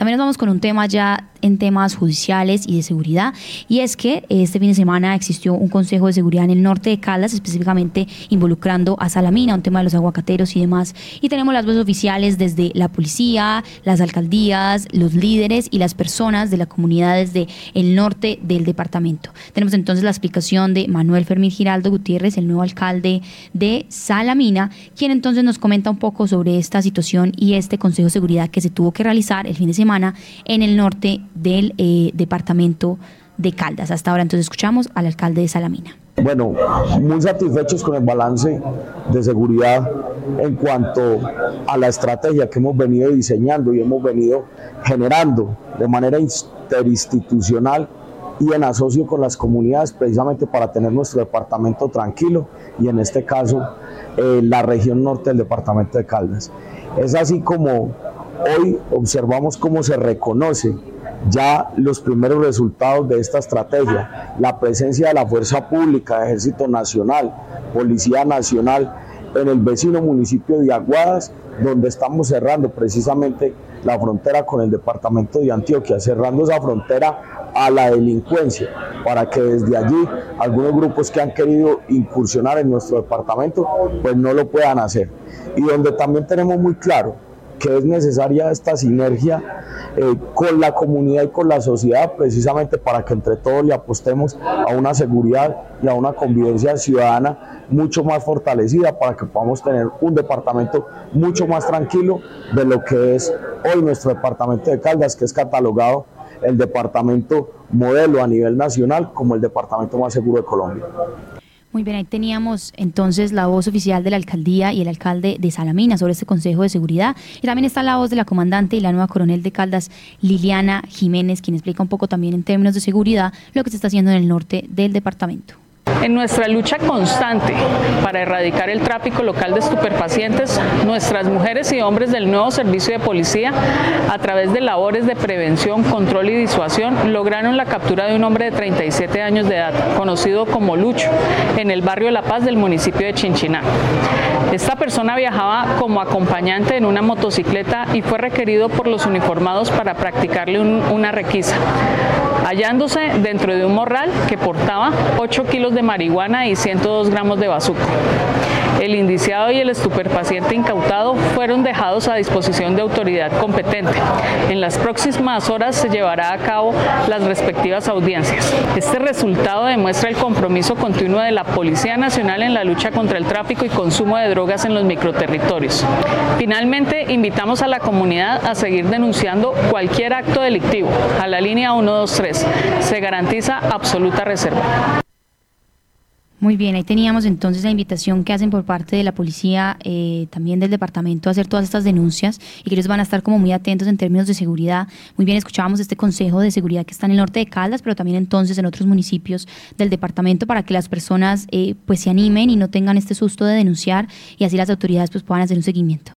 También nos vamos con un tema ya en temas judiciales y de seguridad, y es que este fin de semana existió un Consejo de Seguridad en el norte de Caldas, específicamente involucrando a Salamina, un tema de los aguacateros y demás. Y tenemos las voces oficiales desde la policía, las alcaldías, los líderes y las personas de las comunidades del el norte del departamento. Tenemos entonces la explicación de Manuel Fermín Giraldo Gutiérrez, el nuevo alcalde de Salamina, quien entonces nos comenta un poco sobre esta situación y este Consejo de Seguridad que se tuvo que realizar el fin de semana en el norte del eh, departamento de Caldas. Hasta ahora entonces escuchamos al alcalde de Salamina. Bueno, muy satisfechos con el balance de seguridad en cuanto a la estrategia que hemos venido diseñando y hemos venido generando de manera interinstitucional y en asocio con las comunidades precisamente para tener nuestro departamento tranquilo y en este caso eh, la región norte del departamento de Caldas. Es así como hoy observamos cómo se reconoce ya los primeros resultados de esta estrategia, la presencia de la Fuerza Pública, Ejército Nacional, Policía Nacional en el vecino municipio de Aguadas, donde estamos cerrando precisamente la frontera con el departamento de Antioquia, cerrando esa frontera a la delincuencia, para que desde allí algunos grupos que han querido incursionar en nuestro departamento, pues no lo puedan hacer. Y donde también tenemos muy claro que es necesaria esta sinergia eh, con la comunidad y con la sociedad, precisamente para que entre todos le apostemos a una seguridad y a una convivencia ciudadana mucho más fortalecida para que podamos tener un departamento mucho más tranquilo de lo que es hoy nuestro departamento de Caldas, que es catalogado el departamento modelo a nivel nacional como el departamento más seguro de Colombia. Muy bien, ahí teníamos entonces la voz oficial de la alcaldía y el alcalde de Salamina sobre este Consejo de Seguridad. Y también está la voz de la comandante y la nueva coronel de Caldas, Liliana Jiménez, quien explica un poco también en términos de seguridad lo que se está haciendo en el norte del departamento. En nuestra lucha constante para erradicar el tráfico local de estupefacientes, nuestras mujeres y hombres del nuevo servicio de policía, a través de labores de prevención, control y disuasión, lograron la captura de un hombre de 37 años de edad, conocido como Lucho, en el barrio La Paz del municipio de Chinchiná. Esta persona viajaba como acompañante en una motocicleta y fue requerido por los uniformados para practicarle una requisa, hallándose dentro de un morral que portaba 8 kilos de marihuana y 102 gramos de bazuco. El indiciado y el estupefaciente incautado fueron dejados a disposición de autoridad competente. En las próximas horas se llevará a cabo las respectivas audiencias. Este resultado demuestra el compromiso continuo de la Policía Nacional en la lucha contra el tráfico y consumo de drogas en los microterritorios. Finalmente, invitamos a la comunidad a seguir denunciando cualquier acto delictivo a la línea 123. Se garantiza absoluta reserva. Muy bien, ahí teníamos entonces la invitación que hacen por parte de la policía, eh, también del departamento, a hacer todas estas denuncias y que ellos van a estar como muy atentos en términos de seguridad. Muy bien, escuchábamos este consejo de seguridad que está en el norte de Caldas, pero también entonces en otros municipios del departamento para que las personas eh, pues se animen y no tengan este susto de denunciar y así las autoridades pues puedan hacer un seguimiento.